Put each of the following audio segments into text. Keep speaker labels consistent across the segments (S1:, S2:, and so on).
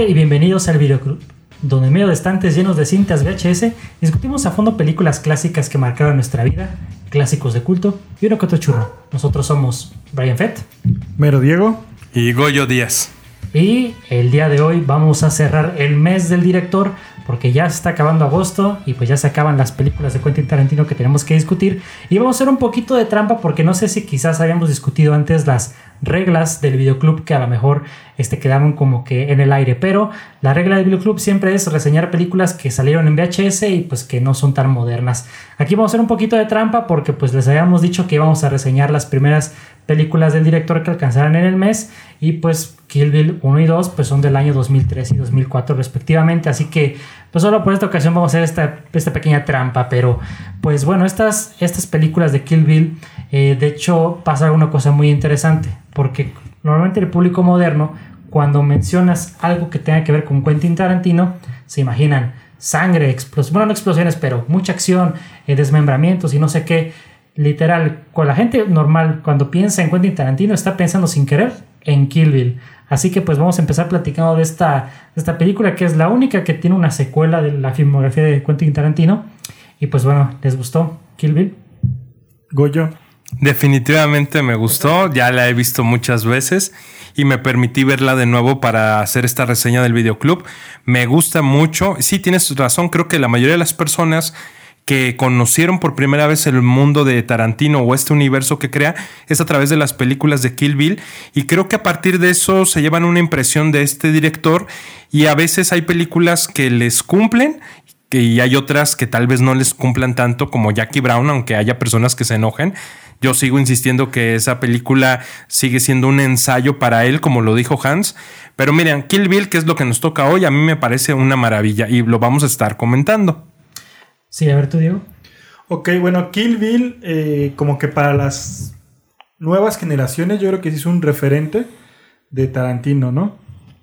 S1: Y bienvenidos al Videoclub, donde en medio de estantes llenos de cintas VHS discutimos a fondo películas clásicas que marcaron nuestra vida, clásicos de culto y uno que otro churro. Nosotros somos Brian Fett
S2: Mero Diego.
S3: Y Goyo Díaz.
S1: y el día de hoy vamos a cerrar el mes del director porque ya se está acabando agosto y pues ya se acaban las películas de Quentin Tarantino que tenemos que discutir y vamos a hacer un poquito de trampa porque no sé si quizás habíamos discutido antes las reglas del videoclub que a lo mejor este, quedaron como que en el aire, pero la regla del videoclub siempre es reseñar películas que salieron en VHS y pues que no son tan modernas. Aquí vamos a hacer un poquito de trampa porque pues les habíamos dicho que íbamos a reseñar las primeras películas del director que alcanzaran en el mes y pues Kill Bill 1 y 2 pues son del año 2003 y 2004 respectivamente, así que pues solo por esta ocasión vamos a hacer esta, esta pequeña trampa, pero pues bueno, estas, estas películas de Kill Bill eh, de hecho pasa una cosa muy interesante, porque normalmente el público moderno cuando mencionas algo que tenga que ver con Quentin Tarantino se imaginan sangre, explosiones, bueno no explosiones, pero mucha acción, eh, desmembramientos y no sé qué, literal, con la gente normal cuando piensa en Quentin Tarantino está pensando sin querer en Kill Bill. Así que pues vamos a empezar platicando de esta, de esta película que es la única que tiene una secuela de la filmografía de Quentin Tarantino. Y pues bueno, ¿les gustó Kill Bill?
S2: Goyo.
S3: Definitivamente me gustó, ya la he visto muchas veces y me permití verla de nuevo para hacer esta reseña del videoclub. Me gusta mucho, sí tienes razón, creo que la mayoría de las personas que conocieron por primera vez el mundo de Tarantino o este universo que crea es a través de las películas de Kill Bill y creo que a partir de eso se llevan una impresión de este director y a veces hay películas que les cumplen y hay otras que tal vez no les cumplan tanto como Jackie Brown, aunque haya personas que se enojen. Yo sigo insistiendo que esa película sigue siendo un ensayo para él, como lo dijo Hans. Pero miren, Kill Bill, que es lo que nos toca hoy, a mí me parece una maravilla y lo vamos a estar comentando.
S1: Sí, a ver tú, Diego.
S2: Ok, bueno, Kill Bill, eh, como que para las nuevas generaciones, yo creo que sí es un referente de Tarantino, ¿no?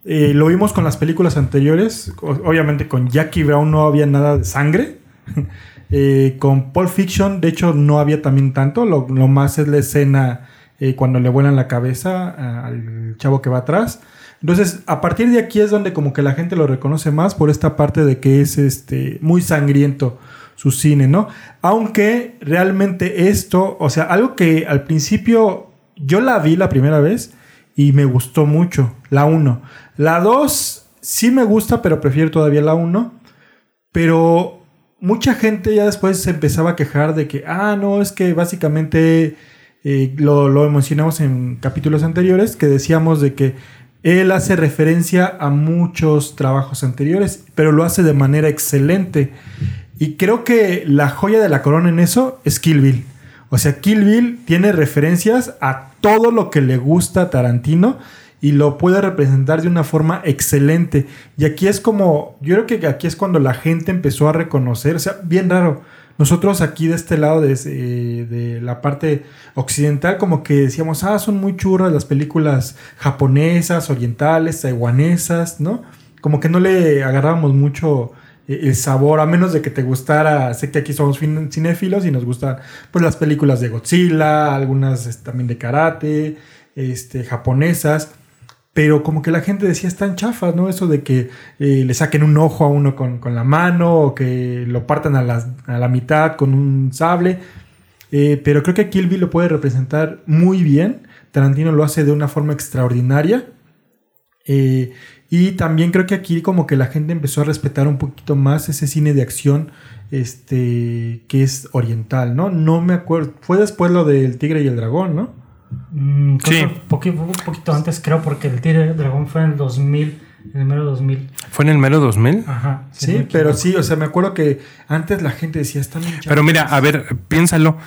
S2: Eh, lo vimos con las películas anteriores. Obviamente con Jackie Brown no había nada de sangre. Eh, con Pulp Fiction, de hecho, no había también tanto. Lo, más es la escena eh, cuando le vuelan la cabeza al chavo que va atrás. Entonces, a partir de aquí es donde como que la gente lo reconoce más por esta parte de que es este muy sangriento su cine, ¿no? Aunque realmente esto, o sea, algo que al principio yo la vi la primera vez y me gustó mucho, la 1. La 2 sí me gusta, pero prefiero todavía la 1. Pero mucha gente ya después se empezaba a quejar de que, ah, no, es que básicamente eh, lo, lo mencionamos en capítulos anteriores, que decíamos de que él hace referencia a muchos trabajos anteriores, pero lo hace de manera excelente. Y creo que la joya de la corona en eso es Kill Bill. O sea, Kill Bill tiene referencias a todo lo que le gusta a Tarantino y lo puede representar de una forma excelente. Y aquí es como, yo creo que aquí es cuando la gente empezó a reconocer, o sea, bien raro. Nosotros aquí de este lado, de, eh, de la parte occidental, como que decíamos, ah, son muy churras las películas japonesas, orientales, taiwanesas, ¿no? Como que no le agarrábamos mucho eh, el sabor, a menos de que te gustara, sé que aquí somos cinéfilos y nos gustan pues las películas de Godzilla, algunas este, también de karate, este, japonesas, pero como que la gente decía están chafas, ¿no? Eso de que eh, le saquen un ojo a uno con, con la mano o que lo partan a, las- a la mitad con un sable. Eh, pero creo que Kill Bill lo puede representar muy bien. Tarantino lo hace de una forma extraordinaria. Eh, y también creo que aquí como que la gente empezó a respetar un poquito más ese cine de acción este que es oriental, ¿no? No me acuerdo. Fue después lo del Tigre y el Dragón, ¿no?
S1: Mm, creo
S3: Sí.
S1: un poquito antes, creo, porque el Tigre Dragón fue en el 2000, en el mero 2000.
S3: ¿Fue en el mero 2000?
S1: Ajá.
S2: Sí, pero sí, o sea, me acuerdo que antes la gente decía, están
S3: Pero mira,
S2: chavos".
S3: a ver, piénsalo.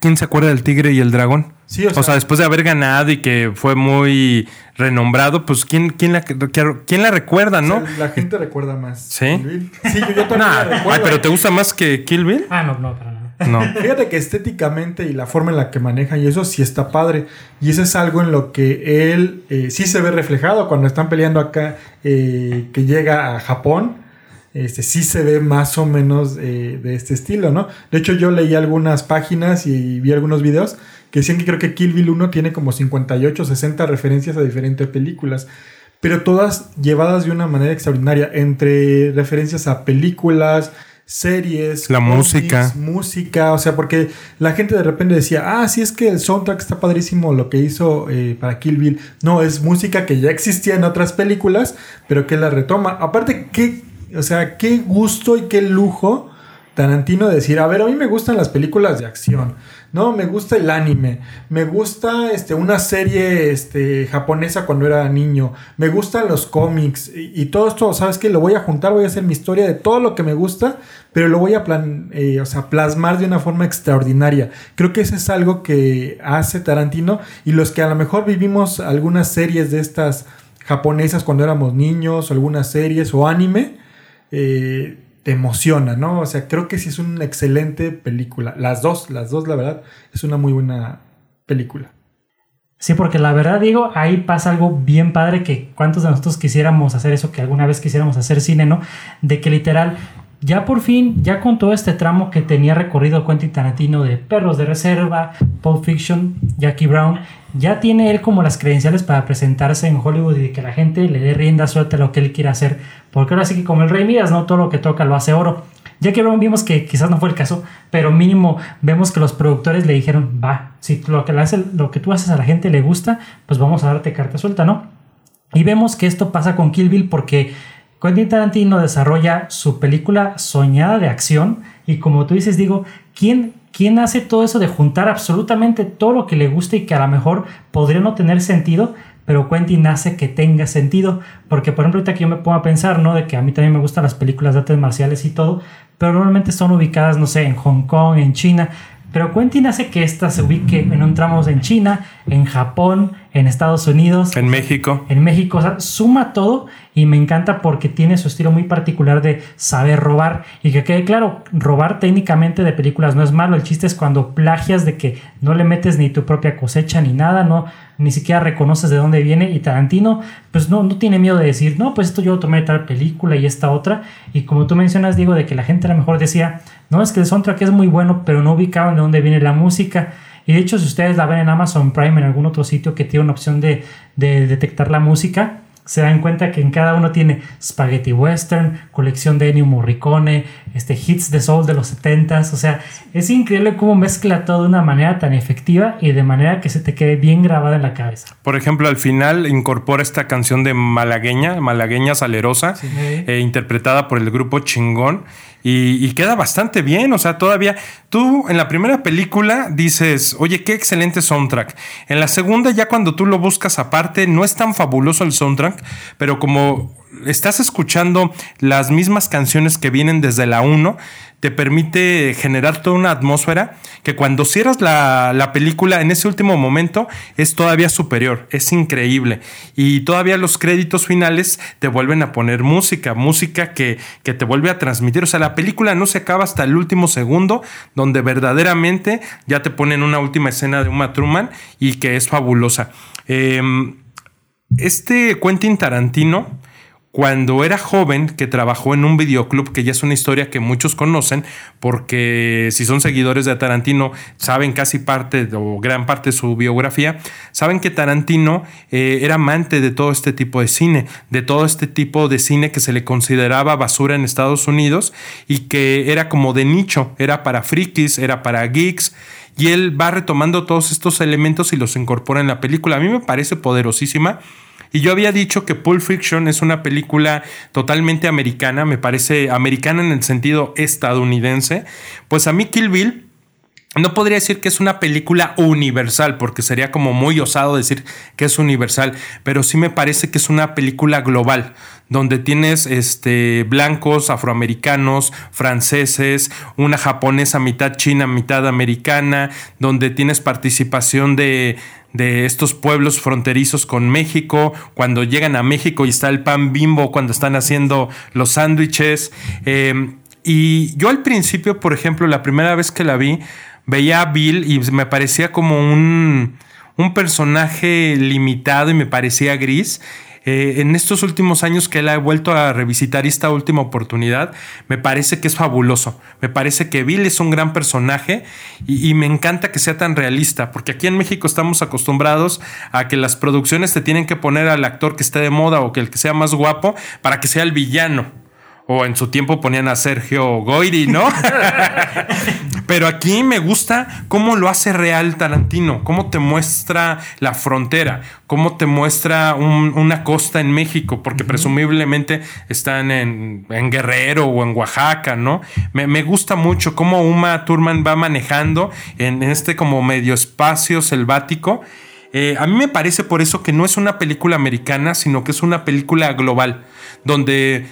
S3: ¿Quién se acuerda del Tigre y el Dragón?
S2: Sí, o
S3: o, sea,
S2: sea-
S3: después de haber ganado y que fue muy renombrado, pues ¿quién, quién, la, quién la recuerda,
S2: O
S3: no?
S2: sea, la gente recuerda más.
S3: ¿Sí?
S2: Kill Bill. Sí, yo, yo también
S3: Nah,
S2: la recuerdo.
S3: ay, pero ¿te gusta más que Kill Bill?
S1: Ah, no, no, para.
S3: No.
S2: Fíjate que estéticamente y la forma en la que manejan y eso sí está padre. Y eso es algo en lo que él eh, sí se ve reflejado cuando están peleando acá, eh, que llega a Japón. Este, sí se ve más o menos eh, de este estilo, ¿no? De hecho, yo leí algunas páginas y vi algunos videos que decían que creo que Kill Bill 1 tiene como 58, 60 referencias a diferentes películas pero todas llevadas de una manera extraordinaria, entre referencias a películas, series,
S3: la música.
S2: música, o sea, porque la gente de repente decía, ah, sí es que el soundtrack está padrísimo lo que hizo eh, para Kill Bill. No, es música que ya existía en otras películas, pero que la retoma. Aparte, qué, o sea, qué gusto y qué lujo Tarantino decir, a ver, a mí me gustan las películas de acción. No, me gusta el anime. Me gusta este, una serie este, japonesa cuando era niño. Me gustan los cómics. Y, todo esto, ¿sabes qué? Lo voy a juntar, voy a hacer mi historia de todo lo que me gusta, pero lo voy a plan, eh, o sea, plasmar de una forma extraordinaria. Creo que eso es algo que hace Tarantino. Y los que a lo mejor vivimos algunas series de estas japonesas cuando éramos niños, o algunas series o anime, eh, te emociona, ¿no? O sea, creo que sí es una excelente película. Las dos, las dos, la verdad, es una muy buena película.
S1: Sí, porque la verdad digo, ahí pasa algo bien padre que cuántos de nosotros quisiéramos hacer eso, que alguna vez quisiéramos hacer cine, ¿no? De que literal, ya por fin, ya con todo este tramo que tenía recorrido Quentin Tarantino de Perros de Reserva, Pulp Fiction, Jackie Brown, ya tiene él como las credenciales para presentarse en Hollywood y que la gente le dé rienda suelta a lo que él quiera hacer. Porque ahora sí que como el Rey Midas, no todo lo que toca lo hace oro. Ya que vimos que quizás no fue el caso, pero mínimo vemos que los productores le dijeron, va, si lo que, le lo que tú haces a la gente le gusta, pues vamos a darte carta suelta, ¿no? Y vemos que esto pasa con Kill Bill porque Quentin Tarantino desarrolla su película soñada de acción y como tú dices, digo, ¿quién ¿quién hace todo eso de juntar absolutamente todo lo que le gusta y que a lo mejor podría no tener sentido? Pero Quentin hace que tenga sentido. Porque, por ejemplo, ahorita que yo me pongo a pensar, ¿no? De que a mí también me gustan las películas de artes marciales y todo. Pero normalmente son ubicadas, no sé, en Hong Kong, en China. Pero Quentin hace que esta se ubique en un tramo en China, en Japón, en Estados Unidos.
S3: En México.
S1: En México. O sea, suma todo y me encanta porque tiene su estilo muy particular de saber robar. Y que quede claro, robar técnicamente de películas no es malo. El chiste es cuando plagias de que no le metes ni tu propia cosecha ni nada, no, ni siquiera reconoces de dónde viene. Y Tarantino, pues no, no tiene miedo de decir, no, pues esto yo tomé de tal película y esta otra. Y como tú mencionas, digo, de que la gente a lo mejor decía, no, es que el soundtrack es muy bueno, pero no ubicaban de dónde viene la música. Y de hecho, si ustedes la ven en Amazon Prime, en algún otro sitio que tiene una opción de, de detectar la música, se dan cuenta que en cada uno tiene Spaghetti Western, colección de Ennio Morricone, este, hits de soul de los 70s. O sea, es increíble cómo mezcla todo de una manera tan efectiva y de manera que se te quede bien grabada en la cabeza.
S3: Por ejemplo, al final incorpora esta canción de Malagueña, Malagueña Salerosa, eh, interpretada por el grupo Chingón. Y, y, queda bastante bien. O sea, todavía tú en la primera película dices, oye, qué excelente soundtrack. En la segunda, ya cuando tú lo buscas aparte, no es tan fabuloso el soundtrack, pero como estás escuchando las mismas canciones que vienen desde la 1, te permite generar toda una atmósfera que cuando cierras la, película en ese último momento es todavía superior, es increíble. Y todavía los créditos finales te vuelven a poner música, música que, que te vuelve a transmitir. O sea, la película no se acaba hasta el último segundo, donde verdaderamente ya te ponen una última escena de Uma Truman y que es fabulosa. Em, este Quentin Tarantino cuando era joven, que trabajó en un videoclub, que ya es una historia que muchos conocen, porque si son seguidores de Tarantino, saben casi parte o gran parte de su biografía, saben que Tarantino eh, era amante de todo este tipo de cine, de todo este tipo de cine que se le consideraba basura en Estados Unidos y que era como de nicho, era para frikis, era para geeks y él va retomando todos estos elementos y los incorpora en la película. A mí me parece poderosísima y yo había dicho que Pulp Fiction es una película totalmente americana, me parece americana en el sentido estadounidense. Pues a mí Kill Bill no podría decir que es una película universal, porque sería como muy osado decir que es universal, pero sí me parece que es una película global, donde tienes este, blancos, afroamericanos, franceses, una japonesa mitad china, mitad americana, donde tienes participación de, de estos pueblos fronterizos con México, cuando llegan a México y está el pan bimbo, cuando están haciendo los sándwiches. Em, Y yo al principio, por ejemplo, la primera vez que la vi, veía a Bill y me parecía como un, un personaje limitado y me parecía gris. Eh, en estos últimos años que él ha vuelto a revisitar esta última oportunidad, me parece que es fabuloso. Me parece que Bill es un gran personaje y, y, me encanta que sea tan realista, porque aquí en México estamos acostumbrados a que las producciones te tienen que poner al actor que esté de moda o que el que sea más guapo para que sea el villano. O en su tiempo ponían a Sergio Goyri, ¿no? Pero aquí me gusta cómo lo hace real Tarantino, cómo te muestra la frontera, cómo te muestra un, una costa en México, porque presumiblemente están en, en, Guerrero o en Oaxaca, ¿no? Me, me, gusta mucho cómo Uma Thurman va manejando en este como medio espacio selvático. Eh, a mí me parece por eso que no es una película americana, sino que es una película global, donde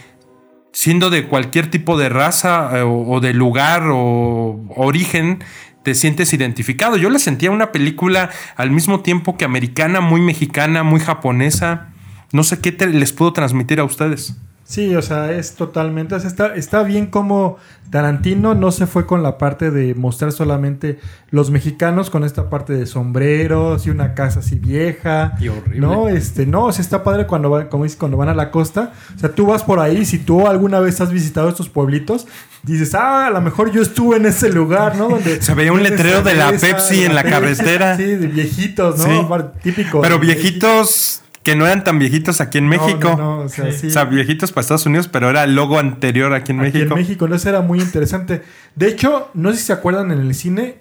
S3: siendo de cualquier tipo de raza eh, o, de lugar o origen, te sientes identificado. Yo la sentía una película al mismo tiempo que americana, muy mexicana, muy japonesa. No sé qué les puedo transmitir a ustedes.
S2: Sí, o sea, es totalmente. O sea, está, está bien como Tarantino no se fue con la parte de mostrar solamente los mexicanos con esta parte de sombreros y una casa así vieja.
S3: Y horrible.
S2: No, este, no, o sea, está padre cuando van, como dices, cuando van a la costa. O sea, tú vas por ahí, si tú alguna vez has visitado estos pueblitos, dices, ah, a lo mejor yo estuve en ese lugar, ¿no? Donde
S3: se veía un letrero de la Pepsi en la carretera.
S2: Sí, de viejitos, ¿no?
S3: Sí.
S2: Típico.
S3: Pero viejitos que no eran tan viejitos aquí en México.
S2: No, no, no, o, sea, sí.
S3: o, sea, viejitos para Estados Unidos, pero era el logo anterior aquí en
S2: aquí
S3: México.
S2: En México, no, eso era muy interesante. De hecho, no sé si se acuerdan en el cine,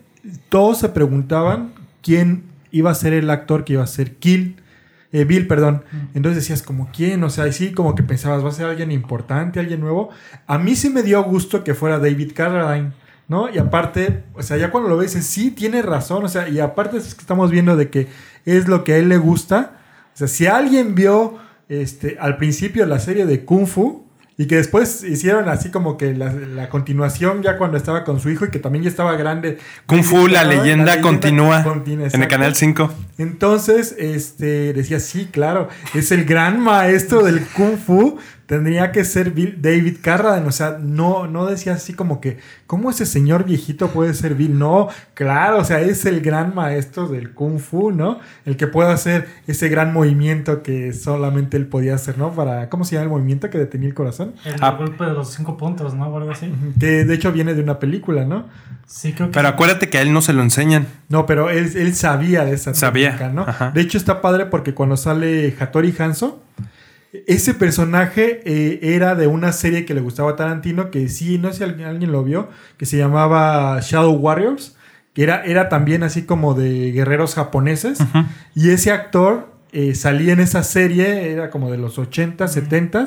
S2: todos se preguntaban quién iba a ser el actor que iba a ser Kill. Eh, Bill, perdón. Entonces decías, como quién, o sea, y sí, como que pensabas, va a ser alguien importante, alguien nuevo. A mí sí me dio gusto que fuera David Carradine. ¿No? Y aparte, o sea, ya cuando lo ves, sí, tiene razón, o sea, y aparte es que estamos viendo de que es lo que a él le gusta, o sea, si alguien vio este, al principio la serie de Kung Fu y que después hicieron así como que la, la continuación ya cuando estaba con su hijo y que también ya estaba grande.
S3: Kung Fu, la leyenda, la leyenda continúa, continúa en el canal 5.
S2: Entonces, este, decía, sí, claro, es el gran maestro del Kung Fu. Tendría que ser Bill, David Carradine. O sea, no, no decía así como que, ¿cómo ese señor viejito puede ser Bill? No, claro, o sea, es el gran maestro del Kung Fu, ¿no? El que puede hacer ese gran movimiento que solamente él podía hacer, ¿no? Para, ¿cómo se llama el movimiento que detenía el corazón?
S1: El ah. golpe de los cinco puntos, ¿no? O algo así.
S2: Que de hecho viene de una película, ¿no?
S1: Sí, creo que.
S3: Pero acuérdate que a él no se lo enseñan.
S2: No, pero él, él sabía de esa
S3: sabía.
S2: técnica, ¿no? Ajá. De hecho, está padre porque cuando sale Hattori Hanzo ese personaje eh, era de una serie que le gustaba a Tarantino, que sí, no sé si alguien, alguien lo vio, que se llamaba Shadow Warriors, que era, era también así como de guerreros japoneses. Uh -huh. Y ese actor eh, salía en esa serie, era como de los 80, 70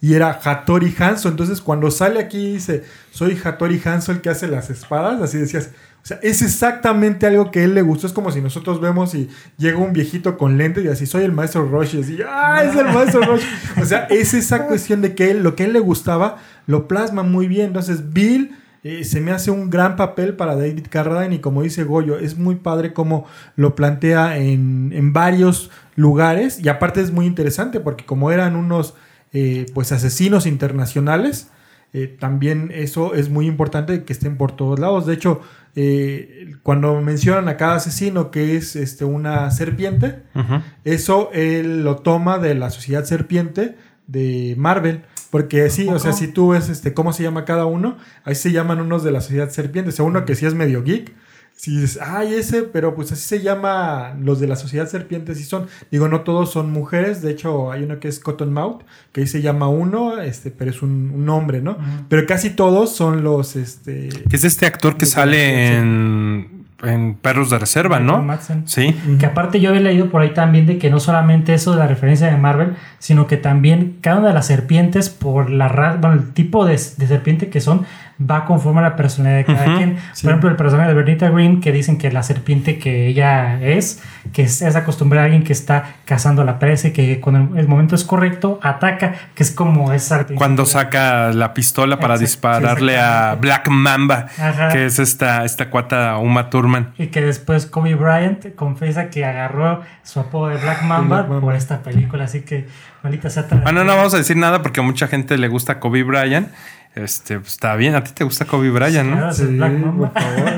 S2: y era Hattori Hanzo. Entonces, cuando sale aquí y dice, soy Hattori Hanzo el que hace las espadas, así decías, o sea, es exactamente algo que a él le gustó. Es como si nosotros vemos y llega un viejito con lentes y así, soy el maestro Roche. Y ¡ah, es el maestro Roche! O sea, es esa cuestión de que él, lo que a él le gustaba, lo plasma muy bien. Entonces, Bill eh, se me hace un gran papel para David Carradine. Y como dice Goyo, es muy padre cómo lo plantea en, en varios lugares. Y aparte es muy interesante porque como eran unos eh, pues asesinos internacionales, eh, también eso es muy importante que estén por todos lados. De hecho, eh, cuando mencionan a cada asesino que es este, una serpiente, uh -huh. eso él lo toma de la sociedad serpiente de Marvel. Porque sí, o sea, si tú ves este, cómo se llama cada uno, ahí se llaman unos de la sociedad serpiente. O sea, uno que sí es medio geek. Si dices, ay, ese, pero pues así se llama los de la sociedad serpiente, sí son, digo, no todos son mujeres, de hecho hay uno que es Cottonmouth, que ahí se llama uno, este, pero es un, un hombre, ¿no? Uh -huh. Pero casi todos son los, este...
S3: Que es este actor que sale en, en Perros de Reserva, ¿no?
S1: Madsen.
S3: Sí.
S1: Que aparte yo había leído por ahí también de que no solamente eso de la referencia de Marvel, sino que también cada una de las serpientes, por la raza, bueno, el tipo de, de serpiente que son, va conforme a la personalidad de cada uh -huh, quien. Sí. Por ejemplo, el personaje de Bernita Green, que dicen que la serpiente que ella es, que es, es acostumbrada a alguien que está cazando la presa y que cuando el momento es correcto, ataca, que es como esa
S3: Cuando saca la pistola para Exacto, dispararle sí, a Black Mamba, Ajá. que es esta, esta cuata Uma Thurman.
S1: Y que después Kobe Bryant confiesa que agarró su apodo de Black Mamba, Black Mamba. por esta película, así que maldita sea.
S3: Bueno, no vamos a decir nada porque a mucha gente le gusta Kobe Bryant. Este, pues, está bien. A ti te gusta Kobe Bryant, ¿no?
S1: Es el Black Mamba.
S2: por favor.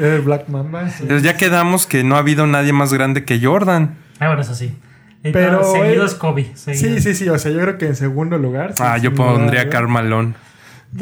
S2: El Black Mamba. sí.
S3: Entonces ya quedamos que no ha habido nadie más grande que Jordan.
S1: Ah, bueno, eso sí.
S2: Pero,
S1: seguido
S2: eh,
S1: es Kobe. seguido.
S2: Sí, sí, sí. O sea, yo creo que en segundo lugar. sí,
S3: Ah, yo pondría Carmalón.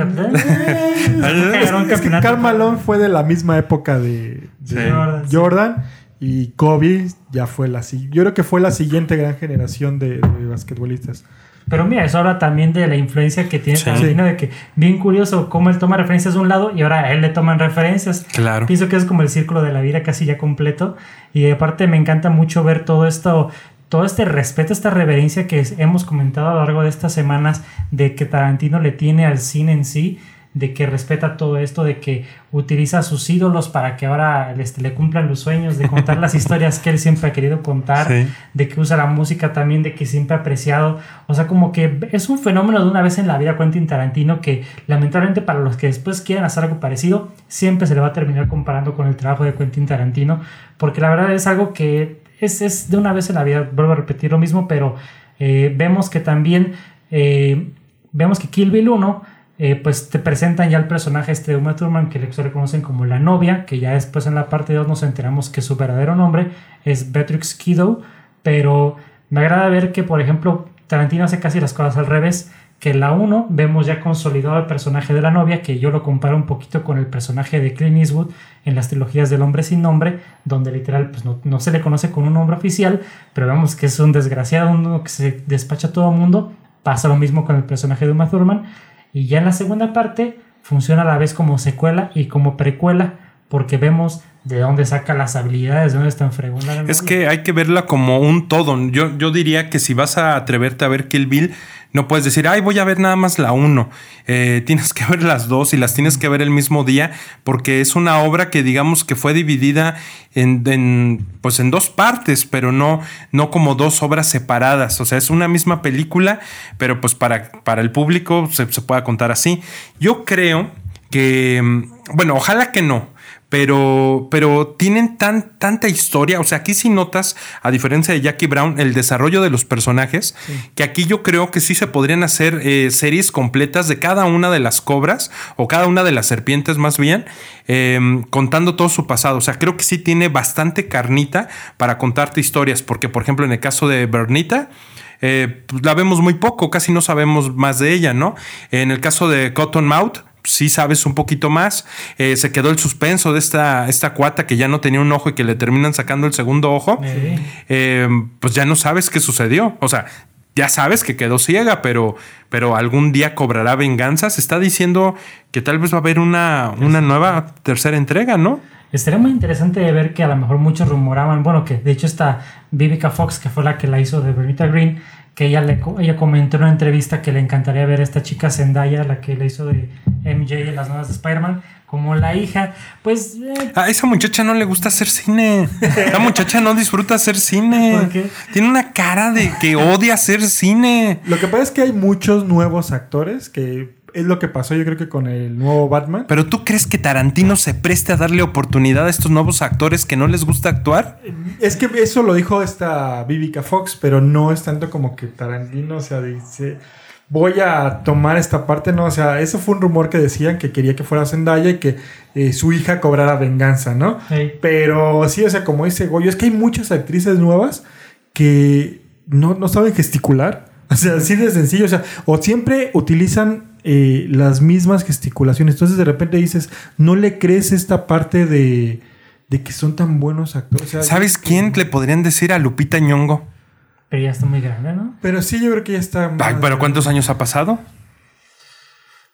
S2: Es que Malone fue de la misma época de,
S3: Sí.
S2: de
S1: Jordan, sí.
S2: Jordan y Kobe ya fue la yo creo que fue la siguiente gran generación de, de basquetbolistas.
S1: Pero mira, eso habla también de la influencia que tiene
S3: Sí.
S1: Tarantino, de que bien curioso cómo él toma referencias de un lado y ahora a él le toman referencias.
S3: Claro.
S1: Pienso que es como el círculo de la vida casi ya completo. Y aparte me encanta mucho ver todo esto, todo este respeto, esta reverencia que hemos comentado a lo largo de estas semanas de que Tarantino le tiene al cine en sí, de que respeta todo esto, de que utiliza a sus ídolos para que ahora este, le cumplan los sueños, de contar las historias que él siempre ha querido contar,
S3: Sí.
S1: de que usa la música también, de que siempre ha apreciado. O sea, como que es un fenómeno de una vez en la vida Quentin Tarantino que lamentablemente para los que después quieran hacer algo parecido, siempre se le va a terminar comparando con el trabajo de Quentin Tarantino, porque la verdad es algo que es, es de una vez en la vida, vuelvo a repetir lo mismo, pero eh, vemos que también, eh, vemos que Kill Bill 1 eh, pues te presentan ya el personaje este de Uma Thurman que le- se le conocen como la novia, que ya después en la parte 2 nos enteramos que su verdadero nombre es Beatrix Kiddo, pero me agrada ver que, por ejemplo, Tarantino hace casi las cosas al revés, que en la 1 vemos ya consolidado el personaje de la novia, que yo lo comparo un poquito con el personaje de Clint Eastwood en las trilogías del hombre sin nombre, donde literal pues no, no se le conoce con un nombre oficial, pero vemos que es un desgraciado, uno que se despacha a todo mundo, pasa lo mismo con el personaje de Uma Thurman, y ya en la segunda parte funciona a la vez como secuela y como precuela, porque vemos de dónde saca las habilidades, de dónde está en fregón
S3: Es que hay que verla como un todo. Yo, yo diría que si vas a atreverte a ver Kill Bill, no puedes decir, ay, voy a ver nada más la uno. Eh, tienes que ver las dos y las tienes que ver el mismo día, porque es una obra que digamos que fue dividida en, en, pues en dos partes, pero no, no como dos obras separadas. O sea, es una misma película, pero pues para, para el público se, se pueda contar así. Yo creo que, mm, bueno, ojalá que no. Pero, pero tienen tan, tanta historia. O sea, aquí sí notas, a diferencia de Jackie Brown, el desarrollo de los personajes. Que aquí yo creo que sí se podrían hacer eh, series completas de cada una de las cobras o cada una de las serpientes, más bien, eh, contando todo su pasado. O sea, creo que sí tiene bastante carnita para contarte historias. Porque, por ejemplo, en el caso de Bernita. eh, pues, la vemos muy poco, casi no sabemos más de ella, ¿no? En el caso de Cottonmouth, sí sabes un poquito más. Eh, se quedó el suspenso de esta, esta cuata que ya no tenía un ojo y que le terminan sacando el segundo ojo.
S1: Sí.
S3: Eh, pues ya no sabes qué sucedió. O sea, ya sabes que quedó ciega, pero, pero algún día cobrará venganza. Se está diciendo que tal vez va a haber una, una nueva tercera entrega, ¿no?
S1: Estaría muy interesante de ver que a lo mejor muchos rumoraban, bueno, que de hecho esta Vivica Fox, que fue la que la hizo de Bernita Green, que ella, le, ella comentó en una entrevista que le encantaría ver a esta chica Zendaya, la que le hizo de MJ en las nuevas de Spider-Man, como la hija. Pues, eh,
S3: A esa muchacha no le gusta hacer cine. La muchacha no disfruta hacer cine.
S1: ¿Por qué?
S3: Tiene una cara de que odia hacer cine.
S2: Lo que pasa es que hay muchos nuevos actores que es lo que pasó yo creo que con el nuevo Batman.
S3: Pero tú crees que Tarantino se preste a darle oportunidad a estos nuevos actores que no les gusta actuar?
S2: Es que eso lo dijo esta Vivica Fox, pero no es tanto como que Tarantino, o sea, dice, voy a tomar esta parte, no, o sea, eso fue un rumor que decían que quería que fuera Zendaya y que eh, su hija cobrara venganza, ¿no?
S1: Sí.
S2: Pero sí, o sea, como dice Goyo, es que hay muchas actrices nuevas que no, no saben gesticular. O sea, así de sencillo, o sea, o siempre utilizan eh, las mismas gesticulaciones. Entonces de repente dices, no le crees esta parte de, de que son tan buenos actores. O sea,
S3: ¿Sabes quién le podrían decir a Lupita Ñongo?
S1: pero ya está muy grande, ¿no?
S2: Pero sí, yo creo que ya está.
S3: Ay, pero ¿cuántos años ha pasado?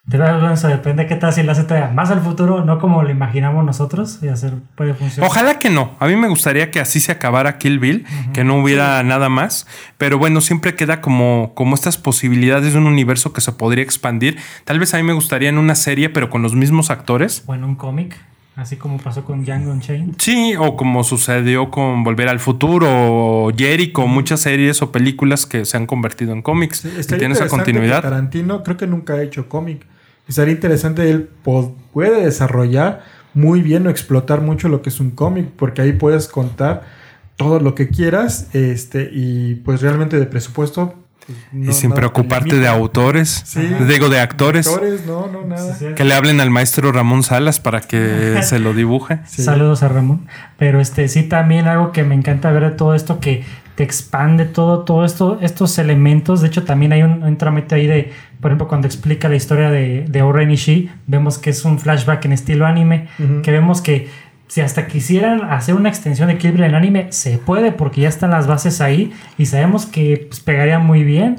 S1: De verdad, eso depende de qué tal si la hace todavía más al futuro, no como lo imaginamos nosotros, y hacer puede funcionar.
S3: Ojalá que no. A mí me gustaría que así se acabara Kill Bill, que no hubiera nada más. Pero bueno, siempre queda como, como estas posibilidades de un universo que se podría expandir. Tal vez a mí me gustaría en una serie, pero con los mismos actores.
S1: O en un cómic, así como pasó con Django Unchained.
S3: Sí, o como sucedió con Volver al Futuro, o Jericho, muchas series o películas que se han convertido en cómics.
S2: Sí,
S3: y esa continuidad.
S2: Tarantino creo que nunca ha hecho cómic. Estaría interesante, él puede desarrollar muy bien o explotar mucho lo que es un cómic, porque ahí puedes contar todo lo que quieras este y pues realmente de presupuesto no-
S3: y sin preocuparte
S2: te
S3: de autores,
S2: Sí.
S3: digo de actores,
S2: Actores, no, no, nada.
S3: Que le hablen al maestro Ramón Salas para que se lo dibuje.
S2: Sí.
S1: Saludos a Ramón. Pero este sí también algo que me encanta ver de todo esto que te expande todo, todo esto, estos elementos. De hecho, también hay un, un trámite ahí de, por ejemplo, cuando explica la historia de, de Oren Ishii, vemos que es un flashback en estilo anime, que vemos que si hasta quisieran hacer una extensión de Kill Bill en anime, se puede porque ya están las bases ahí y sabemos que pues, pegaría muy bien.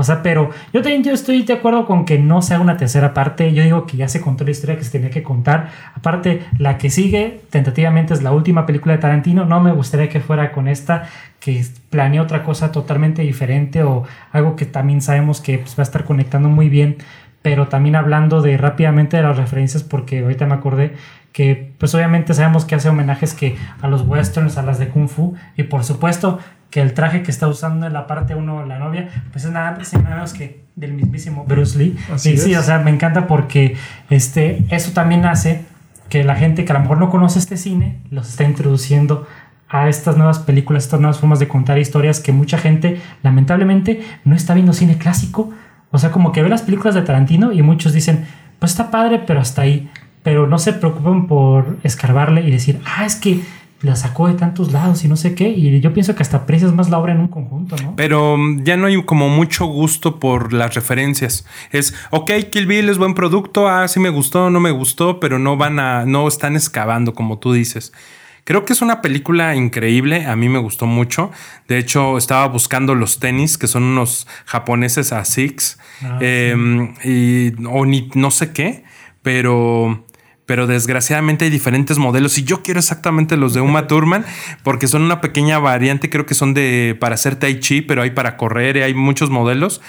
S1: O sea, pero yo también yo estoy de acuerdo con que no se haga una tercera parte. Yo digo que ya se contó la historia que se tenía que contar. Aparte, la que sigue tentativamente es la última película de Tarantino. No me gustaría que fuera con esta, que planea otra cosa totalmente diferente o algo que también sabemos que pues, va a estar conectando muy bien. Pero también hablando de rápidamente de las referencias, porque ahorita me acordé que pues obviamente sabemos que hace homenajes que a los westerns, a las de Kung Fu y por supuesto que el traje que está usando en la parte 1 la novia, pues es nada, más y nada menos que del mismísimo Bruce Lee.
S2: Así
S1: y sí,
S2: es.
S1: o sea, me encanta porque este, eso también hace que la gente que a lo mejor no conoce este cine los está introduciendo a estas nuevas películas, estas nuevas formas de contar historias que mucha gente lamentablemente no está viendo cine clásico. O sea, como que ve las películas de Tarantino y muchos dicen, pues está padre, pero hasta ahí. Pero no se preocupen por escarbarle y decir, ah, es que la sacó de tantos lados y no sé qué. Y yo pienso que hasta aprecias más la obra en un conjunto, ¿no?
S3: Pero mm, ya no hay como mucho gusto por las referencias. Es, ok, Kill Bill es buen producto, ah, sí me gustó, no me gustó, pero no van a, no están excavando como tú dices. Creo que es una película increíble, a mí me gustó mucho. De hecho, estaba buscando los tenis, que son unos japoneses ASICS,
S1: Ah,
S3: eh, y, o ni, no sé qué, pero pero desgraciadamente hay diferentes modelos y yo quiero exactamente los de Uma Thurman porque son una pequeña variante, creo que son de para hacer tai chi, pero hay para correr, y hay muchos modelos.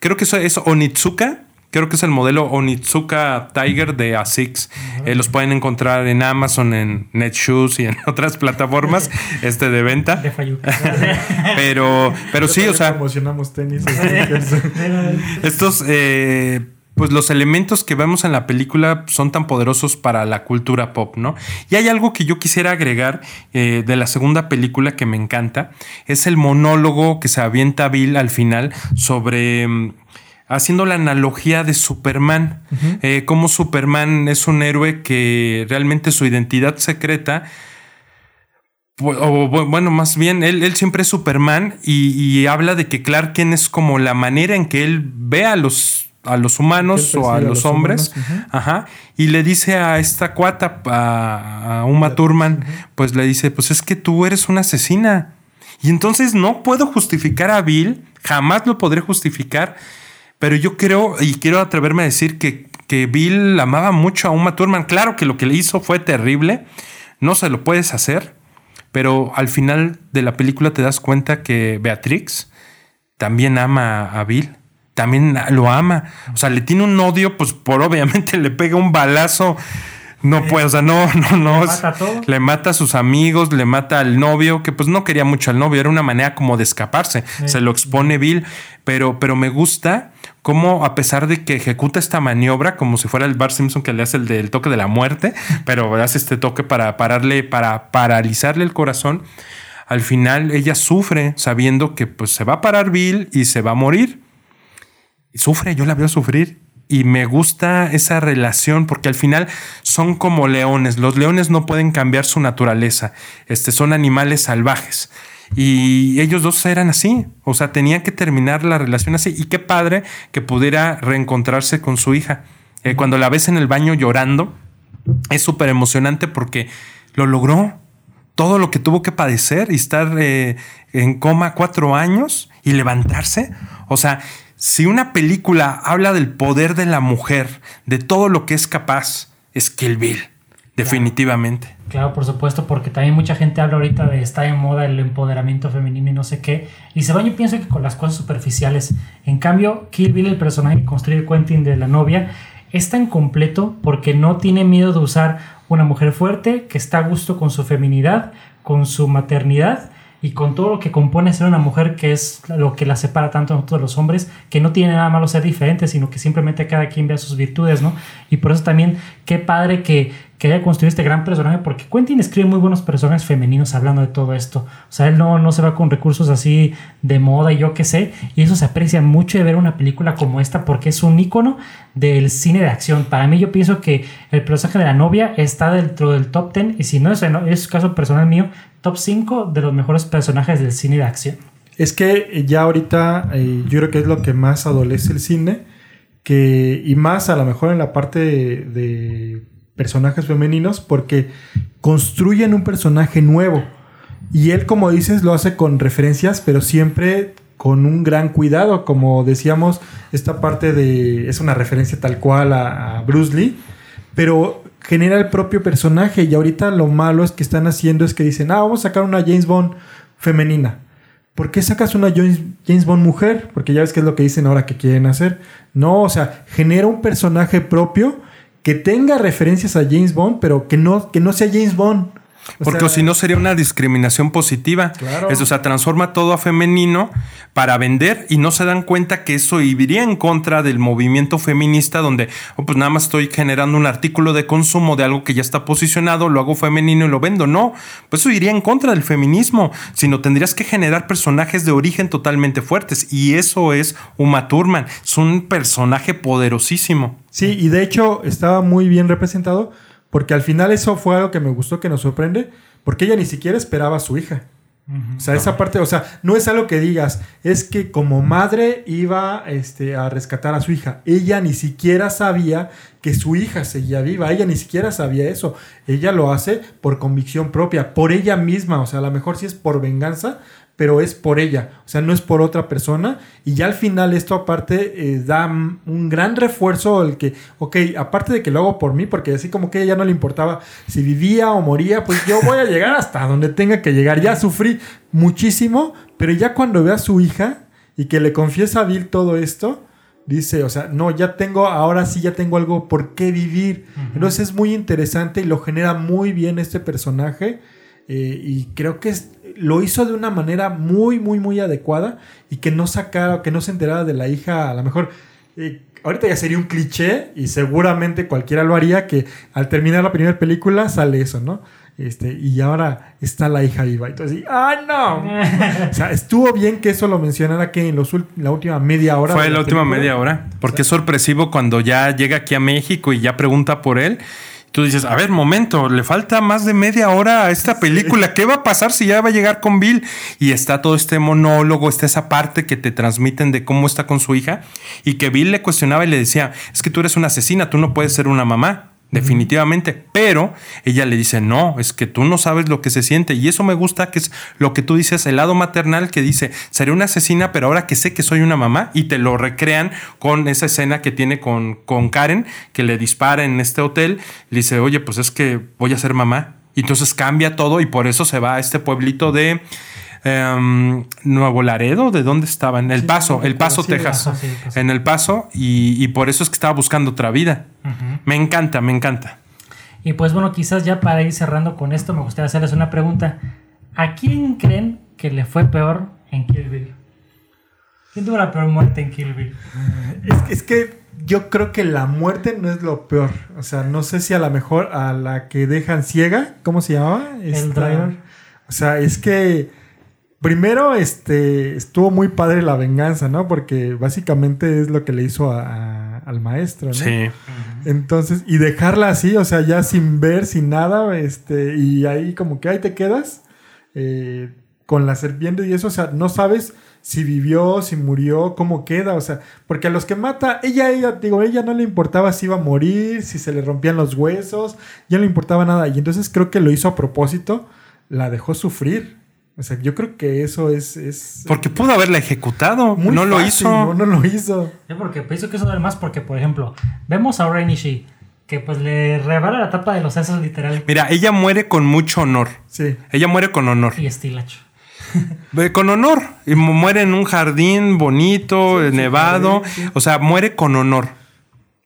S3: Creo que eso es Onitsuka, creo que es el modelo Onitsuka Tiger de ASICS. Eh, los pueden encontrar en Amazon, en Netshoes y en otras plataformas este de venta.
S1: De Fayuca.
S3: Pero pero sí, o sea,
S2: Promocionamos tenis.
S3: estos, eh, pues los elementos que vemos en la película son tan poderosos para la cultura pop, ¿no? Y hay algo que yo quisiera agregar eh, de la segunda película que me encanta, es el monólogo que se avienta Bill al final sobre... mm, Haciendo la analogía de Superman, eh, cómo Superman es un héroe que realmente su identidad secreta o bu- bueno, más bien, él, él siempre es Superman y, y habla de que Clark Kent es como la manera en que él ve a los, a los humanos o a los hombres.
S2: humanos.
S3: Ajá. Y le dice a esta cuata, a, a Uma Thurman, pues le dice, pues es que tú eres una asesina. Y entonces no puedo justificar a Bill, jamás lo podré justificar, pero yo creo y quiero atreverme a decir que, que Bill amaba mucho a Uma Thurman. Claro que lo que le hizo fue terrible, no se lo puedes hacer, pero al final de la película te das cuenta que Beatrix también ama a Bill. También lo ama. O sea, le tiene un odio, pues por obviamente le pega un balazo. No puede, o sea, no, no, no.
S1: Le mata a todos.
S3: le mata a sus amigos, le mata al novio, que pues no quería mucho al novio, era una manera como de escaparse. Se lo expone Bill, pero, pero me gusta cómo a pesar de que ejecuta esta maniobra como si fuera el Bart Simpson que le hace el del toque de la muerte, pero hace este toque para pararle, para paralizarle el corazón. Al final ella sufre sabiendo que pues se va a parar Bill y se va a morir. Sufre, yo la veo sufrir. Y me gusta esa relación porque al final son como leones. Los leones no pueden cambiar su naturaleza. Este, son animales salvajes. Y ellos dos eran así. O sea, tenían que terminar la relación así. Y qué padre que pudiera reencontrarse con su hija. Eh, cuando la ves en el baño llorando, es súper emocionante porque lo logró. Todo lo que tuvo que padecer y estar eh, en coma cuatro años y levantarse. O sea, si una película habla del poder de la mujer, de todo lo que es capaz, es Kill Bill. Definitivamente.
S1: Claro, por supuesto, porque también mucha gente habla ahorita de está de moda el empoderamiento femenino y no sé qué. Y se va, yo pienso que con las cosas superficiales. En cambio, Kill Bill, el personaje que construye Quentin de la novia, es tan completo porque no tiene miedo de usar una mujer fuerte que está a gusto con su feminidad, con su maternidad y con todo lo que compone ser una mujer que es lo que la separa tanto a nosotros los hombres, que no tiene nada malo ser diferente, sino que simplemente cada quien vea sus virtudes, ¿no? Y por eso también, qué padre que, que haya construido este gran personaje, porque Quentin escribe muy buenos personajes femeninos hablando de todo esto. O sea, él no, no se va con recursos así de moda y yo qué sé, y eso se aprecia mucho de ver una película como esta, porque es un icono del cine de acción. Para mí, yo pienso que el personaje de la novia está dentro del top 10, y si no es, es caso personal mío, top 5 de los mejores personajes del cine de acción.
S2: Es que ya ahorita eh, yo creo que es lo que más adolece el cine, que, y más a lo mejor en la parte de personajes femeninos, porque construyen un personaje nuevo. Y él, como dices, lo hace con referencias, pero siempre con un gran cuidado. Como decíamos, esta parte de. es una referencia tal cual a, Bruce Lee, pero genera el propio personaje. Y ahorita lo malo es que están haciendo es que dicen, ah, vamos a sacar una James Bond femenina. ¿Por qué sacas una James, James Bond mujer? Porque ya ves que es lo que dicen ahora que quieren hacer. No, o sea, genera un personaje propio que tenga referencias a James Bond, pero que no, que no sea James Bond. O
S3: Porque
S2: sea,
S3: si no sería una discriminación positiva.
S2: Claro.
S3: Es, o sea, transforma todo a femenino para vender y no se dan cuenta que eso iría en contra del movimiento feminista donde oh, pues nada más estoy generando un artículo de consumo de algo que ya está posicionado, lo hago femenino y lo vendo. No, pues eso iría en contra del feminismo, sino tendrías que generar personajes de origen totalmente fuertes y eso es Uma Thurman. Es un personaje poderosísimo.
S2: Sí, y de hecho estaba muy bien representado porque al final eso fue algo que me gustó, que nos sorprende, porque ella ni siquiera esperaba a su hija. O sea, esa parte, o sea, no es algo que digas, es que como madre iba este, a rescatar a su hija. Ella ni siquiera sabía que su hija seguía viva, ella ni siquiera sabía eso. Ella lo hace por convicción propia, por ella misma, o sea, a lo mejor sí es por venganza, pero es por ella, o sea, no es por otra persona. Y ya al final esto aparte eh, da un gran refuerzo el que, ok, aparte de que lo hago por mí, porque así como que a ella no le importaba si vivía o moría, pues yo voy a llegar hasta donde tenga que llegar. Ya sufrí muchísimo, pero ya cuando ve a su hija y que le confiesa a Bill todo esto, dice, o sea, no, ya tengo, ahora sí ya tengo algo por qué vivir. Entonces es muy interesante y lo genera muy bien este personaje. Eh, y creo que es, lo hizo de una manera muy, muy, muy adecuada y que no sacara, que no se enterara de la hija, a lo mejor, eh, ahorita ya sería un cliché y seguramente cualquiera lo haría, que al terminar la primera película sale eso, ¿no? Este, y ahora está la hija viva. Entonces, ¡ah, no! o sea, estuvo bien que eso lo mencionara que en los la última media hora.
S3: Fue
S2: de
S3: la última
S2: película.
S3: media hora. Porque es sorpresivo cuando ya llega aquí a México y ya pregunta por él. Tú dices, a ver, momento, le falta más de media hora a esta película. ¿Qué va a pasar si ya va a llegar con Bill? Y está todo este monólogo, está esa parte que te transmiten de cómo está con su hija. Y que Bill le cuestionaba y le decía, es que tú eres una asesina, tú no puedes ser una mamá. Definitivamente, pero ella le dice, no, es que tú no sabes lo que se siente y eso me gusta, que es lo que tú dices, el lado maternal que dice, seré una asesina, pero ahora que sé que soy una mamá y te lo recrean con esa escena que tiene con, con Karen, que le dispara en este hotel, le dice, oye, pues es que voy a ser mamá. Y entonces cambia todo y por eso se va a este pueblito de em, Nuevo Laredo, ¿de dónde estaba? En El Paso, El Paso,
S2: sí,
S3: Texas.
S1: Paso, sí, Paso.
S3: En El Paso y, y por eso es que estaba buscando otra vida. Me encanta, me encanta.
S1: Y pues bueno, quizás ya para ir cerrando con esto, me gustaría hacerles una pregunta. ¿A quién creen que le fue peor en Kill Bill? ¿Quién tuvo la peor muerte en Kill Bill?
S2: Es, es que yo creo que la muerte no es lo peor. O sea, no sé si a lo mejor a la que dejan ciega, ¿cómo se llamaba? Esta-
S1: driver.
S2: O sea, es que primero este, estuvo muy padre la venganza, ¿no? Porque básicamente es lo que le hizo a- a- al maestro, ¿no?
S3: Sí.
S2: Entonces, y dejarla así, o sea, ya sin ver, sin nada, este, y ahí como que ahí te quedas eh, con la serpiente y eso, o sea, no sabes si vivió, si murió, cómo queda, o sea, porque a los que mata, ella, ella, digo, ella no le importaba si iba a morir, si se le rompían los huesos, ya no le importaba nada, y entonces creo que lo hizo a propósito, la dejó sufrir. O sea, yo creo que eso es... es
S3: Porque pudo haberla ejecutado.
S2: muy
S3: no lo hizo.
S2: No, no lo hizo.
S1: Yo porque pienso que eso duele más porque, por ejemplo, vemos a Rainy Shi, que pues le rebala la tapa de los sesos literal
S3: Mira, ella muere con mucho honor.
S2: Sí.
S3: Ella muere con honor.
S1: y estilacho.
S3: Con honor. Y mu- muere en un jardín bonito, nevado.
S2: sí.
S3: O sea, muere con honor.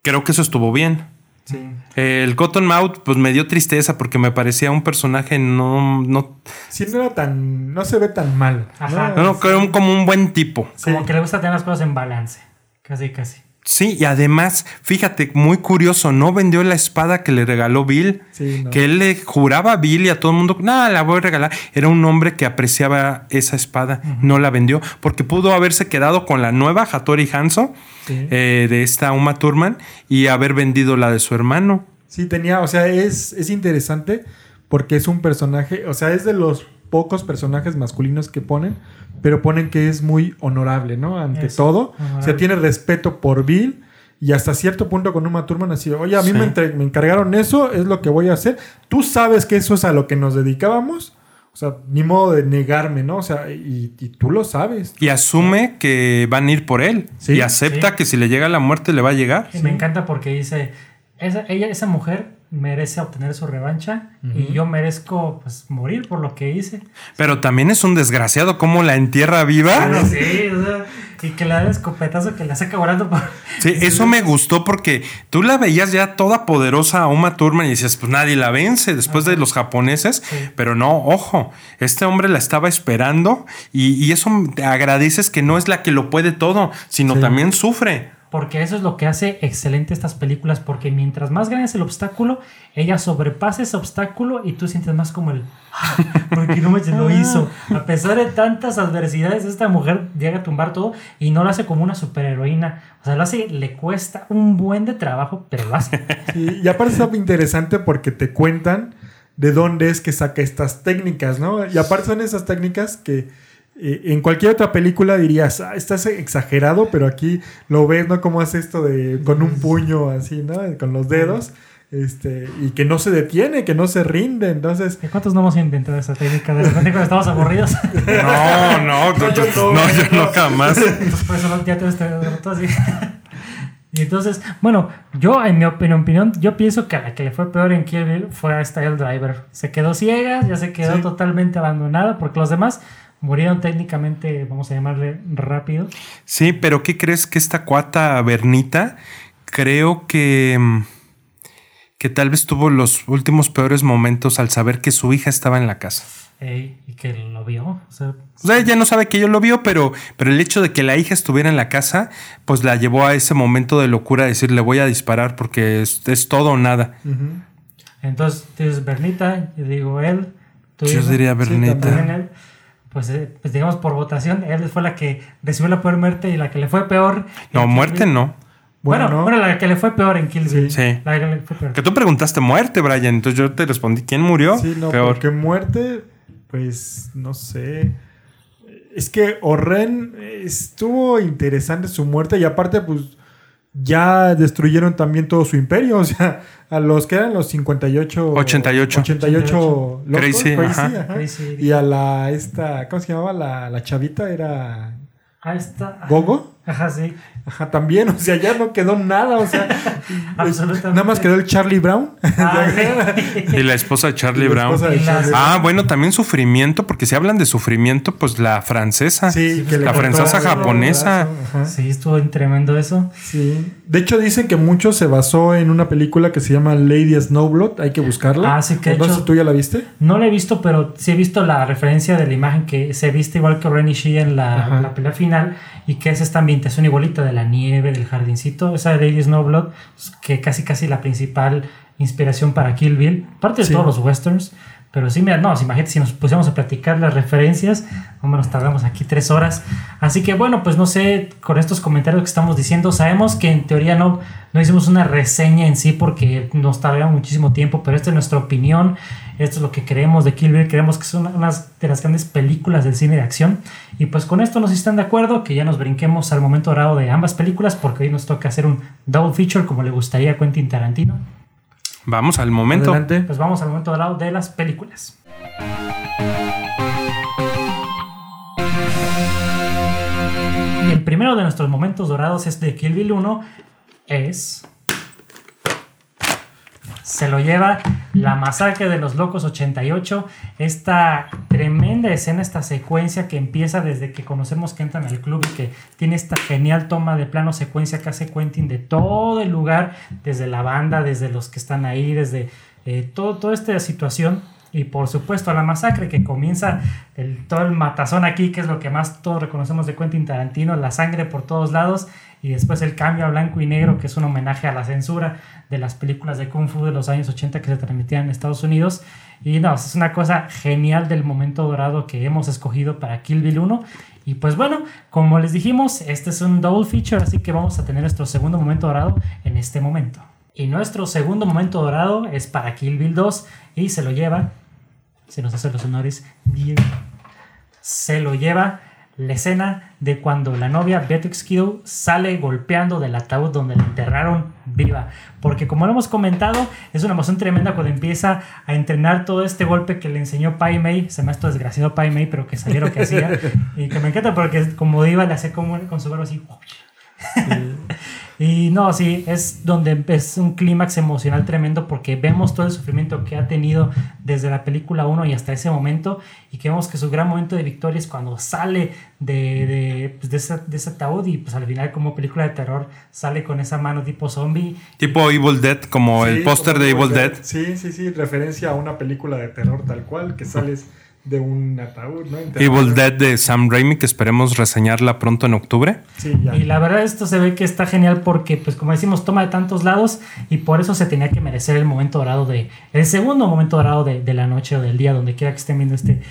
S3: Creo que eso estuvo bien.
S2: Sí.
S3: Eh, el Cottonmouth, pues me dio tristeza porque me parecía un personaje no. No,
S2: Sí, no era tan... No se ve tan mal.
S1: Ajá.
S3: no, no, creo un- como un buen tipo.
S1: Como
S2: Sí.
S1: que le gusta tener las cosas en balance. Casi, casi.
S3: Sí, y además, fíjate, muy curioso, no vendió la espada que le regaló Bill,
S2: Sí, no.
S3: que él le juraba a Bill y a todo el mundo, nada, la voy a regalar. Era un hombre que apreciaba esa espada, no la vendió, porque pudo haberse quedado con la nueva Hattori Hanzo
S2: Sí.
S3: eh, de esta Uma Thurman y haber vendido la de su hermano.
S2: Sí, tenía, o sea, es, es interesante porque es un personaje, o sea, es de los pocos personajes masculinos que ponen, pero ponen que es muy honorable, ¿no? Ante todo. O sea,
S1: honorable.
S2: tiene respeto por Bill y hasta cierto punto con Uma Thurman así, oye, a mí
S3: Sí.
S2: me, entre- me encargaron eso, es lo que voy a hacer. Tú sabes que eso es a lo que nos dedicábamos. O sea, ni modo de negarme, ¿no? O sea, y, y tú lo sabes.
S3: Y asume que van a ir por él.
S2: Sí,
S3: y acepta
S1: sí.
S3: que si le llega la muerte le va a llegar.
S1: Y me encanta porque dice, esa, ella, esa mujer merece obtener su revancha y yo merezco pues morir por lo que hice.
S3: Pero también es un desgraciado como la entierra viva.
S1: Bueno, sí, o sea, y que le da el escopetazo que la saca volando por...
S3: Sí, eso me gustó porque tú la veías ya toda poderosa a Uma Thurman y decías, pues nadie la vence después de los japoneses,
S1: Sí.
S3: pero no, ojo, este hombre la estaba esperando y, y eso te agradeces que no es la que lo puede todo, sino
S2: Sí.
S3: también sufre.
S1: Porque eso es lo que hace excelente estas películas, porque mientras más grande es el obstáculo, ella sobrepasa ese obstáculo y tú sientes más como el... "Ah, Porque no me lo hizo. A pesar de tantas adversidades, esta mujer llega a tumbar todo y no lo hace como una superheroína. O sea, lo hace, le cuesta un buen de trabajo, pero lo hace.
S2: Sí, y aparte está muy interesante porque te cuentan de dónde es que saca estas técnicas, ¿no? Y aparte son esas técnicas que eh, en cualquier otra película dirías, ah, estás exagerado, pero aquí lo ves, ¿no? Como hace esto de con un puño así, ¿no? Con los dedos. Este, y que no se detiene, que no se rinde. Entonces,
S1: ¿Y ¿Cuántos no hemos inventado esa técnica de repente cuando estamos aburridos?
S3: No, no, no, yo,
S2: no,
S3: no, yo no jamás.
S1: Pues por eso no- ya te este derrotó así. Y entonces, bueno, yo en mi opinión, opinión, yo pienso que a la que le fue peor en Kill Bill fue a Style Driver. Se quedó ciega, ya se quedó
S2: Sí.
S1: totalmente abandonada porque los demás murieron técnicamente, vamos a llamarle rápido.
S3: Sí, pero ¿qué crees que esta cuata Bernita? Creo que, mm, que tal vez tuvo los últimos peores momentos al saber que su hija estaba en la casa.
S1: eh, y que lo vio. O sea,
S3: O sea, ella no sabe que yo lo vio, pero, pero el hecho de que la hija estuviera en la casa, pues la llevó a ese momento de locura de decir, le voy a disparar porque es, es todo o nada.
S2: ujú.
S1: entonces tú dices Bernita, yo digo él. tú
S3: Yo
S1: dices-
S3: diría
S2: Sí,
S3: Bernita.
S1: Él, pues, eh, pues digamos por votación, él fue la que recibió la peor muerte y la que le fue peor.
S3: no, muerte no.
S1: Bueno,
S2: Bueno,
S1: bueno,
S2: ¿no?
S1: la que le fue peor en Kill Bill.
S3: Sí.
S1: La que le fue peor.
S3: Que tú preguntaste muerte, Brian. Entonces yo te respondí, ¿quién murió?
S2: Sí, no,
S3: Peor.
S2: porque muerte, pues no sé. Es que Orren estuvo interesante su muerte y aparte, pues ya destruyeron también todo su imperio. O sea, a los que eran los 58.
S3: 88.
S2: 88 locos,
S3: Crazy, ajá.
S2: ajá.
S1: Crazy.
S2: Y a la, esta, ¿cómo se llamaba? La, la chavita era
S1: Ah, está. ajá.
S2: Gogo.
S1: Ajá, sí.
S2: Ajá, también, o sea, ya no quedó nada, o sea,
S1: Absolutamente.
S2: nada más quedó el Charlie Brown.
S1: Ah.
S3: Y la esposa de Charlie Brown.
S2: de Charlie
S3: Ah, bueno, también sufrimiento, porque si hablan de sufrimiento, pues la francesa.
S2: Sí, que le
S3: la francesa japonesa.
S1: Sí, estuvo tremendo eso.
S2: Sí. De hecho, dicen que mucho se basó en una película que se llama Lady Snowblood. Hay que buscarla.
S1: Ah, sí, que hecho-
S2: si tú ya la viste.
S1: No la he visto, pero sí he visto la referencia de la imagen que se viste igual que Ren Ishii en la, la pelea final y que es esta ambientación igualita de la nieve, del jardincito. Esa de Lady Snowblood, pues, que casi casi la principal inspiración para Kill Bill, aparte de
S2: Sí.
S1: todos los westerns. Pero sí, mira, no, imagínate si nos pusiéramos a platicar las referencias, hombre, nos tardamos aquí tres horas. Así que bueno, pues no sé, con estos comentarios que estamos diciendo, sabemos que en teoría no, no hicimos una reseña en sí porque nos tardaría muchísimo tiempo, pero esta es nuestra opinión, esto es lo que creemos de Kill Bill, creemos que son unas de las grandes películas del cine de acción. Y pues con esto nos están de acuerdo, que ya nos brinquemos al momento dorado de ambas películas, porque hoy nos toca hacer un double feature como le gustaría a Quentin Tarantino.
S3: Vamos al momento.
S2: Adelante.
S1: Pues vamos al momento dorado de las películas. Y el primero de nuestros momentos dorados es de Kill Bill 1. Es. Se lo lleva la masacre de los locos 88. Esta tremenda escena, esta secuencia que empieza desde que conocemos que entran al club y que tiene esta genial toma de plano secuencia que hace Quentin de todo el lugar, desde la banda, desde los que están ahí, desde eh, todo, toda esta situación Y por supuesto la masacre que comienza el, todo el matazón aquí, que es lo que más todos reconocemos de Quentin Tarantino, la sangre por todos lados y después el cambio a blanco y negro, que es un homenaje a la censura de las películas de Kung Fu de los años 80 que se transmitían en Estados Unidos. Y no, es una cosa genial del momento dorado que hemos escogido para Kill Bill 1. Y pues bueno, como les dijimos, este es un double feature, así que vamos a tener nuestro segundo momento dorado en este momento. Y nuestro segundo momento dorado es para Kill Bill 2 y se lo lleva se nos hace los honores, se lo lleva la escena de cuando la novia Beatrix Kiddo sale golpeando del ataúd donde la enterraron viva. Porque como lo hemos comentado, es una emoción tremenda cuando empieza a entrenar todo este golpe que le enseñó Pai Mei. Se me ha desgraciado Pai Mei, pero que sabía lo que hacía. y que me encanta porque como iba, le hace como con su barro así. Y no, sí, es donde es un clímax emocional tremendo porque vemos todo el sufrimiento que ha tenido desde la película 1 y hasta ese momento y que vemos que su gran momento de victoria es cuando sale de, de, pues, de, ese, de ese ataúd y pues al final como película de terror sale con esa mano tipo zombie.
S3: Tipo Evil Dead, como el póster de Evil Dead.
S2: Sí, sí, sí, referencia a una película de terror tal cual, que sales de un ataúd, ¿no?
S3: Evil Dead de Sam Raimi, que esperemos reseñarla pronto en octubre.
S1: Sí, ya. Y la verdad esto se ve que está genial porque, pues como decimos, toma de tantos lados y por eso se tenía que merecer el momento dorado de, el segundo momento dorado de, de la noche o del día, donde quiera que estén viendo este,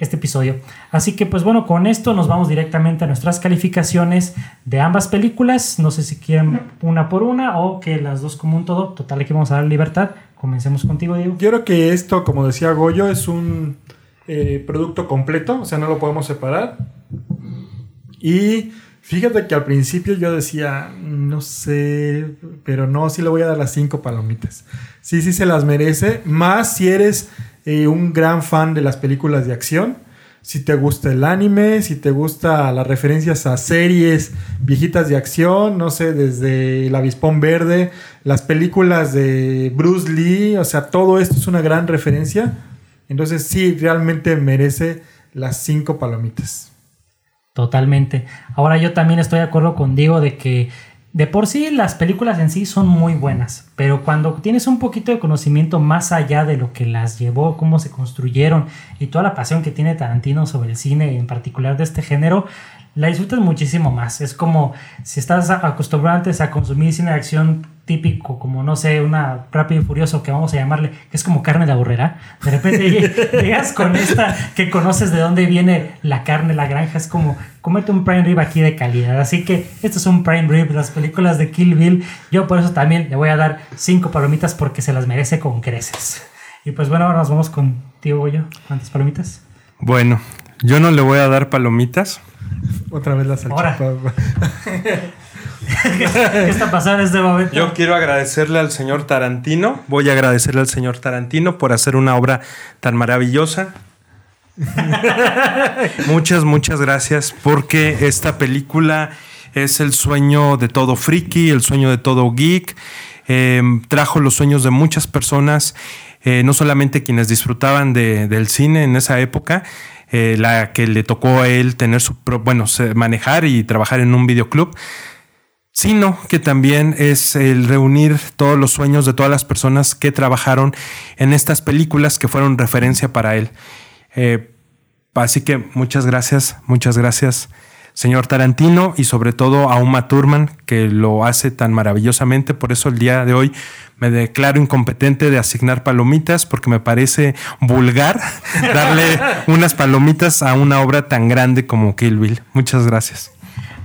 S1: este episodio. Así que pues bueno, con esto nos vamos directamente a nuestras calificaciones de ambas películas. No sé si quieren una por una o que las dos como un todo. Total, aquí vamos a dar libertad. Comencemos contigo, Diego.
S2: Yo creo que esto, como decía Goyo, es un eh, producto completo, o sea, no lo podemos separar. Y fíjate que al principio yo decía, no sé, pero no, sí le voy a dar las cinco palomitas. Sí, sí se las merece, más si eres eh, un gran fan de las películas de acción. Si te gusta el anime, si te gusta las referencias a series viejitas de acción, no sé, desde El Avispón Verde, las películas de Bruce Lee, o sea, todo esto es una gran referencia entonces sí, realmente merece las cinco palomitas.
S1: Totalmente. Ahora yo también estoy de acuerdo con Diego de que de por sí las películas en sí son muy buenas, pero cuando tienes un poquito de conocimiento más allá de lo que las llevó, cómo se construyeron y toda la pasión que tiene Tarantino sobre el cine, en particular de este género, la disfrutas muchísimo más. Es como si estás acostumbrado antes a consumir cine de acción típico, como no sé, una rápido y furioso que vamos a llamarle, que es como carne de aburrera. De repente llegas con esta que conoces de dónde viene la carne, la granja, es como comete un prime rib aquí de calidad. Así que esto es un prime rib, las películas de Kill Bill. Yo por eso también le voy a dar cinco palomitas porque se las merece con creces. Y pues bueno, ahora nos vamos con Tío Goyo. ¿Cuántas palomitas?
S3: Bueno, yo no le voy a dar palomitas
S2: otra vez la salchipapa.
S1: ¿Qué está pasando en este momento?
S3: Yo quiero agradecerle al señor Tarantino. Voy a agradecerle al señor Tarantino por hacer una obra tan maravillosa. muchas, muchas gracias porque esta película es el sueño de todo friki, el sueño de todo geek. Em, trajo los sueños de muchas personas, eh, no solamente quienes disfrutaban del cine en esa época, eh, la que le tocó a él tener su, bueno, manejar y trabajar en un videoclub, sino que también es el reunir todos los sueños de todas las personas que trabajaron en estas películas que fueron referencia para él. Eh, así que muchas gracias, muchas gracias señor Tarantino y sobre todo a Uma Thurman que lo hace tan maravillosamente. Por eso el día de hoy me declaro incompetente de asignar palomitas porque me parece vulgar darle unas palomitas a una obra tan grande como Kill Bill. Muchas gracias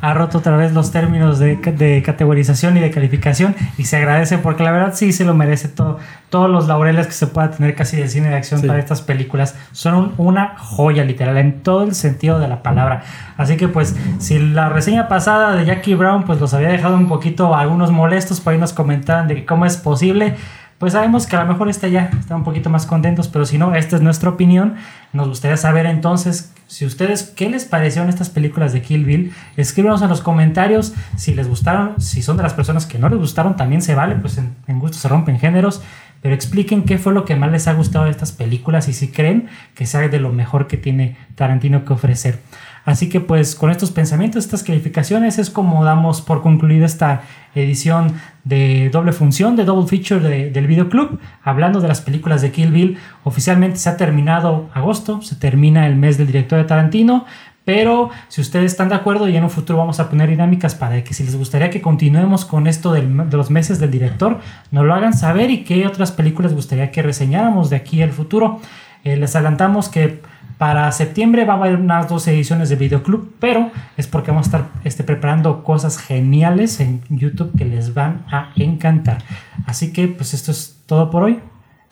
S1: ha roto otra vez los términos de, categorización y de calificación y se agradece porque la verdad sí se lo merece todo, todos los laureles que se pueda tener casi de cine de acción para estas películas son una joya literal en todo el sentido de la palabra así que pues si la reseña pasada de Jackie Brown pues los había dejado un poquito algunos molestos por ahí nos comentaban de cómo es posible pues sabemos que a lo mejor está ya, están un poquito más contentos, pero si no, esta es nuestra opinión. Nos gustaría saber entonces si ustedes, ¿qué les parecieron estas películas de Kill Bill? Escríbanos en los comentarios si les gustaron, si son de las personas que no les gustaron, también se vale, pues en, en gusto se rompen géneros, pero expliquen qué fue lo que más les ha gustado de estas películas y si creen que sea de lo mejor que tiene Tarantino que ofrecer. Así que pues con estos pensamientos, estas calificaciones es como damos por concluida esta edición de doble función, de double feature del videoclub, hablando de las películas de Kill Bill. Oficialmente se ha terminado agosto, se termina el mes del director de Tarantino, pero si ustedes están de acuerdo y en un futuro vamos a poner dinámicas para que si les gustaría que continuemos con esto de los meses del director, nos lo hagan saber y qué otras películas gustaría que reseñáramos de aquí al futuro. Eh, les adelantamos que para septiembre va a haber unas dos ediciones de Videoclub, pero es porque vamos a estar este, preparando cosas geniales en YouTube que les van a encantar. Así que pues esto es todo por hoy.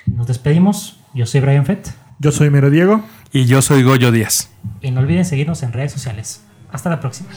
S1: Nos despedimos. Yo soy Brian Fett.
S2: Yo soy Mero Diego.
S3: Y yo soy Goyo Díaz.
S1: Y no olviden seguirnos en redes sociales. Hasta la próxima.